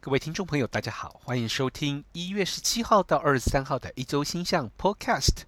各位听众朋友，大家好，欢迎收听一月十七号到二十三号的一周星象 Podcast。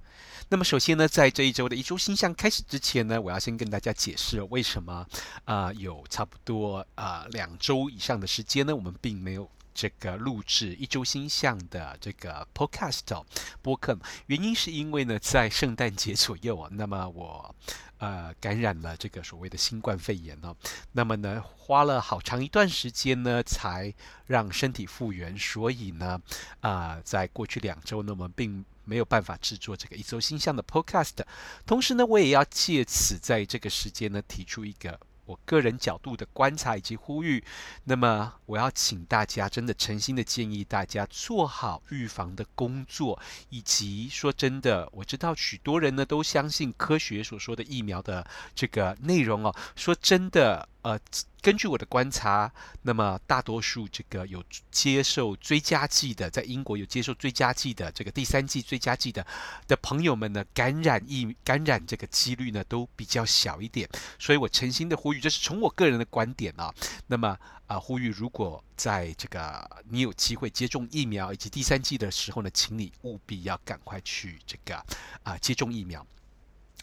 那么，首先呢，在这一周的一周星象开始之前呢，我要先跟大家解释为什么啊、有差不多啊、两周以上的时间呢，我们并没有这个录制一周星象的这个 Podcast 播客。原因是因为呢，在圣诞节左右啊，那么我。呃，感染了这个所谓的新冠肺炎哦，那么呢，花了好长一段时间呢，才让身体复原，所以呢，啊、在过去两周呢，我们并没有办法制作这个一周星象的 Podcast。同时呢，我也要借此在这个时间呢，提出一个。我个人角度的观察以及呼吁，那么我要请大家真的诚心的建议大家做好预防的工作，以及说真的，我知道许多人呢都相信科学所说的疫苗的这个内容哦，说真的。呃，根据我的观察，那么大多数这个有接受追加剂的，在英国有接受追加剂的这个第三剂追加剂的的朋友们呢，感染疫感染这个几率呢都比较小一点。所以我诚心的呼吁，这是从我个人的观点啊。那么啊、呼吁如果在这个你有机会接种疫苗以及第三剂的时候呢，请你务必要赶快去这个啊、接种疫苗。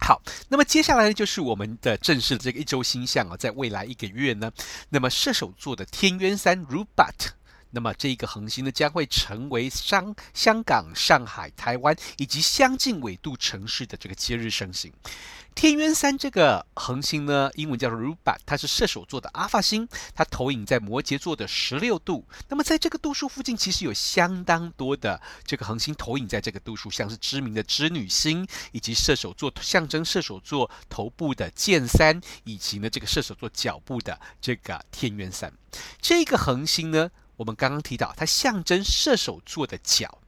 好，那么接下来呢，就是我们的正式的这个一周星象啊，在未来一个月呢，那么射手座的天渊三 Rubat，那么这一个恒星呢，将会成为香香港、上海、台湾以及相近纬度城市的这个接日升星。天渊三这个恒星呢，英文叫做 Ruba，它是射手座的阿尔法星，它投影在摩羯座的十六度。那么在这个度数附近，其实有相当多的这个恒星投影在这个度数，像是知名的织女星，以及射手座象征射手座头部的剑三，以及呢这个射手座脚部的这个天渊三。这个恒星呢，我们刚刚提到，它象征射手座的脚。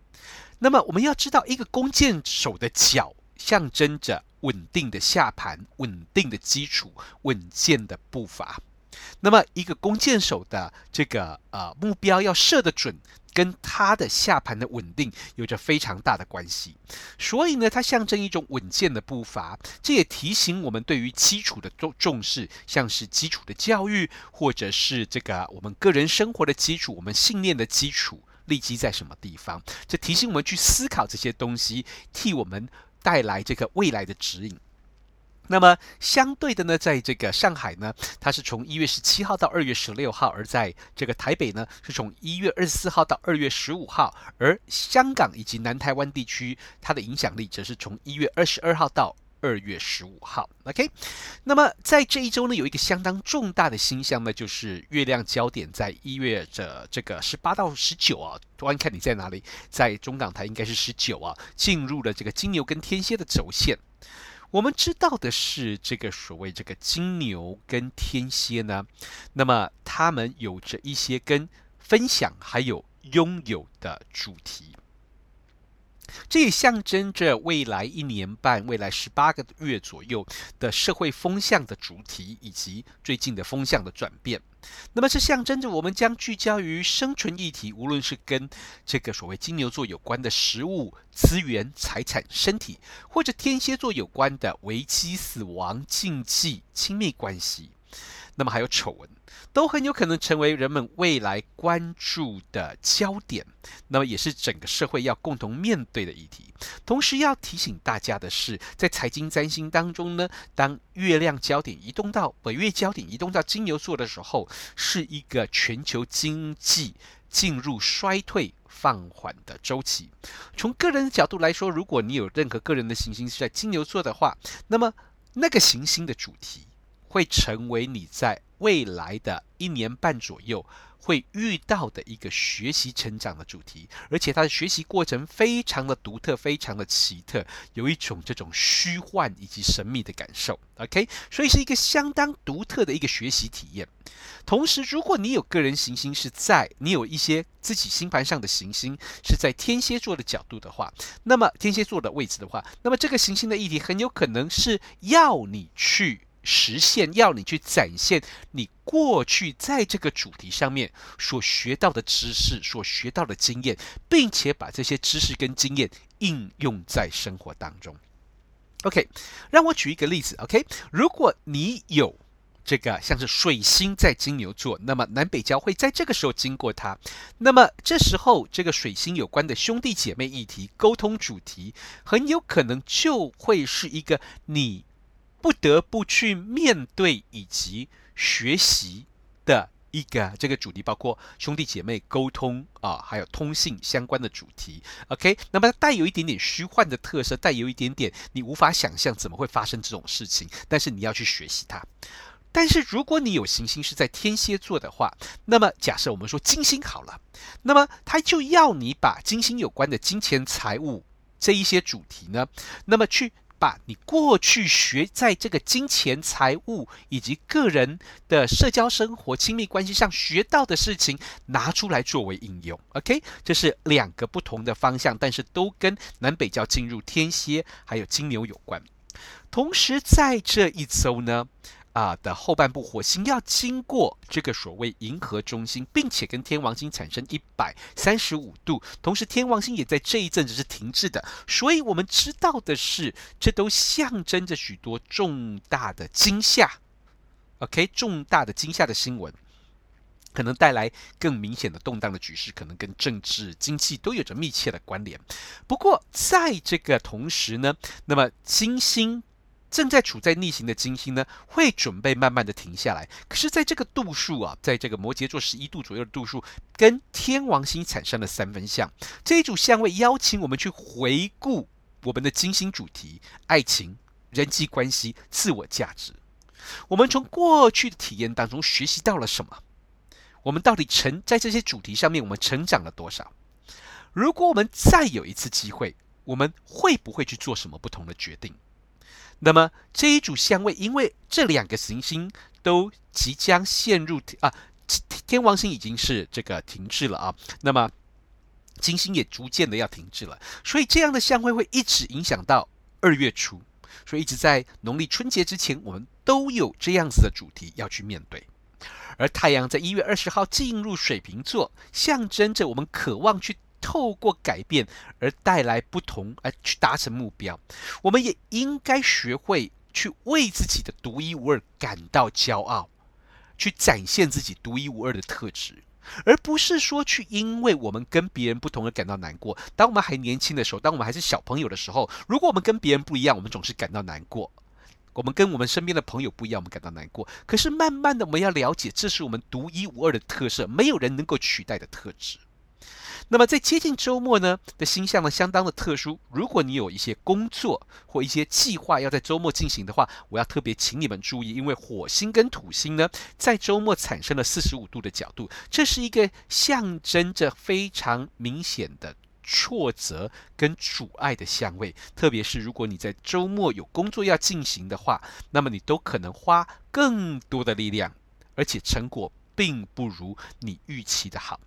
那么我们要知道，一个弓箭手的脚象征着。稳定的下盘，稳定的基础，稳健的步伐。那么，一个弓箭手的这个呃目标要射得准，跟他的下盘的稳定有着非常大的关系。所以呢，它象征一种稳健的步伐。这也提醒我们对于基础的重重视，像是基础的教育，或者是这个我们个人生活的基础，我们信念的基础立基在什么地方？这提醒我们去思考这些东西，替我们。带来这个未来的指引。那么相对的呢，在这个上海呢，它是从一月十七号到二月十六号；而在这个台北呢，是从一月二十四号到二月十五号；而香港以及南台湾地区，它的影响力则是从一月二十二号到二月十五号。OK，那么在这一周呢，有一个相当重大的星象呢，就是月亮焦点在一月的这个十八到十九啊。端看你在哪里，在中港台应该是十九啊，进入了这个金牛跟天蝎的轴线。我们知道的是，这个所谓这个金牛跟天蝎呢，那么他们有着一些跟分享还有拥有的主题。这也象征着未来一年半、未来十八个月左右的社会风向的主题，以及最近的风向的转变。那么，这象征着我们将聚焦于生存议题，无论是跟这个所谓金牛座有关的食物、资源、财产、身体，或者天蝎座有关的危机、死亡、禁忌、亲密关系。那么还有丑闻，都很有可能成为人们未来关注的焦点。那么也是整个社会要共同面对的议题。同时要提醒大家的是，在财经占星当中呢，当月亮焦点移动到北月焦点移动到金牛座的时候，是一个全球经济进入衰退放缓的周期。从个人的角度来说，如果你有任何个人的行星是在金牛座的话，那么那个行星的主题。会成为你在未来的一年半左右会遇到的一个学习成长的主题，而且它的学习过程非常的独特，非常的奇特，有一种这种虚幻以及神秘的感受。OK，所以是一个相当独特的一个学习体验。同时，如果你有个人行星是在你有一些自己星盘上的行星是在天蝎座的角度的话，那么天蝎座的位置的话，那么这个行星的议题很有可能是要你去。实现要你去展现你过去在这个主题上面所学到的知识、所学到的经验，并且把这些知识跟经验应用在生活当中。OK，让我举一个例子。OK，如果你有这个像是水星在金牛座，那么南北交会在这个时候经过它，那么这时候这个水星有关的兄弟姐妹议题、沟通主题，很有可能就会是一个你不得不去面对以及学习的。一个这个主题包括兄弟姐妹沟通啊，还有通信相关的主题。OK，那么带有一点点虚幻的特色，带有一点点你无法想象怎么会发生这种事情，但是你要去学习它。但是如果你有行星是在天蝎座的话，那么假设我们说金星好了，那么它就要你把金星有关的金钱财务这一些主题呢，那么去。把你过去学在这个金钱、财务以及个人的社交生活、亲密关系上学到的事情拿出来作为应用，OK？这是两个不同的方向，但是都跟南北交进入天蝎还有金牛有关。同时在这一周呢。啊的后半部，火星要经过这个所谓银河中心，并且跟天王星产生一百三十五度，同时天王星也在这一阵子是停滞的，所以我们知道的是，这都象征着许多重大的惊吓，OK，重大的惊吓的新闻，可能带来更明显的动荡的局势，可能跟政治、经济都有着密切的关联。不过在这个同时呢，那么金星。正在处在逆行的金星呢，会准备慢慢的停下来。可是，在这个度数啊，在这个摩羯座十一度左右的度数，跟天王星产生了三分相。这一组相位邀请我们去回顾我们的金星主题：爱情、人际关系、自我价值。我们从过去的体验当中学习到了什么？我们到底成在这些主题上面，我们成长了多少？如果我们再有一次机会，我们会不会去做什么不同的决定？那么这一组相位，因为这两个行星都即将陷入啊，天王星已经是这个停滞了啊，那么金星也逐渐的要停滞了，所以这样的相位会一直影响到二月初，所以一直在农历春节之前，我们都有这样子的主题要去面对。而太阳在一月二十号进入水瓶座，象征着我们渴望去。透过改变而带来不同，而去达成目标，我们也应该学会去为自己的独一无二感到骄傲，去展现自己独一无二的特质，而不是说去因为我们跟别人不同而感到难过。当我们还年轻的时候，当我们还是小朋友的时候，如果我们跟别人不一样，我们总是感到难过；我们跟我们身边的朋友不一样，我们感到难过。可是慢慢的，我们要了解，这是我们独一无二的特色，没有人能够取代的特质。那么在接近周末呢的星象呢，相当的特殊。如果你有一些工作或一些计划要在周末进行的话，我要特别请你们注意，因为火星跟土星呢在周末产生了四十五度的角度，这是一个象征着非常明显的挫折跟阻碍的相位。特别是如果你在周末有工作要进行的话，那么你都可能花更多的力量，而且成果并不如你预期的好。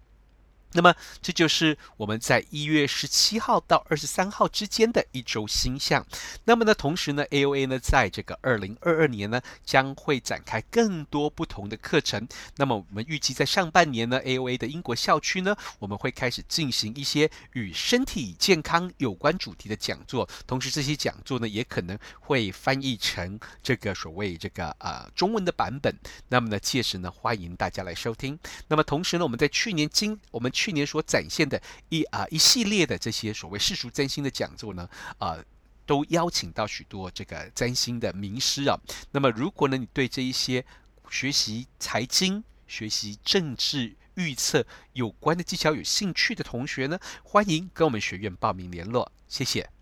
那么，这就是我们在一月十七号到二十三号之间的一周星象。那么呢，同时呢，AOA 呢，在这个二零二二年呢，将会展开更多不同的课程。那么，我们预计在上半年呢，AOA 的英国校区呢，我们会开始进行一些与身体健康有关主题的讲座。同时，这些讲座呢，也可能会翻译成这个所谓这个呃中文的版本。那么呢，届时呢，欢迎大家来收听。那么，同时呢，我们在去年今我们。去年所展现的一啊一系列的这些所谓世俗占星的讲座呢，啊，都邀请到许多这个占星的名师啊。那么，如果呢你对这一些学习财经、学习政治预测有关的技巧有兴趣的同学呢，欢迎跟我们学院报名联络。谢谢。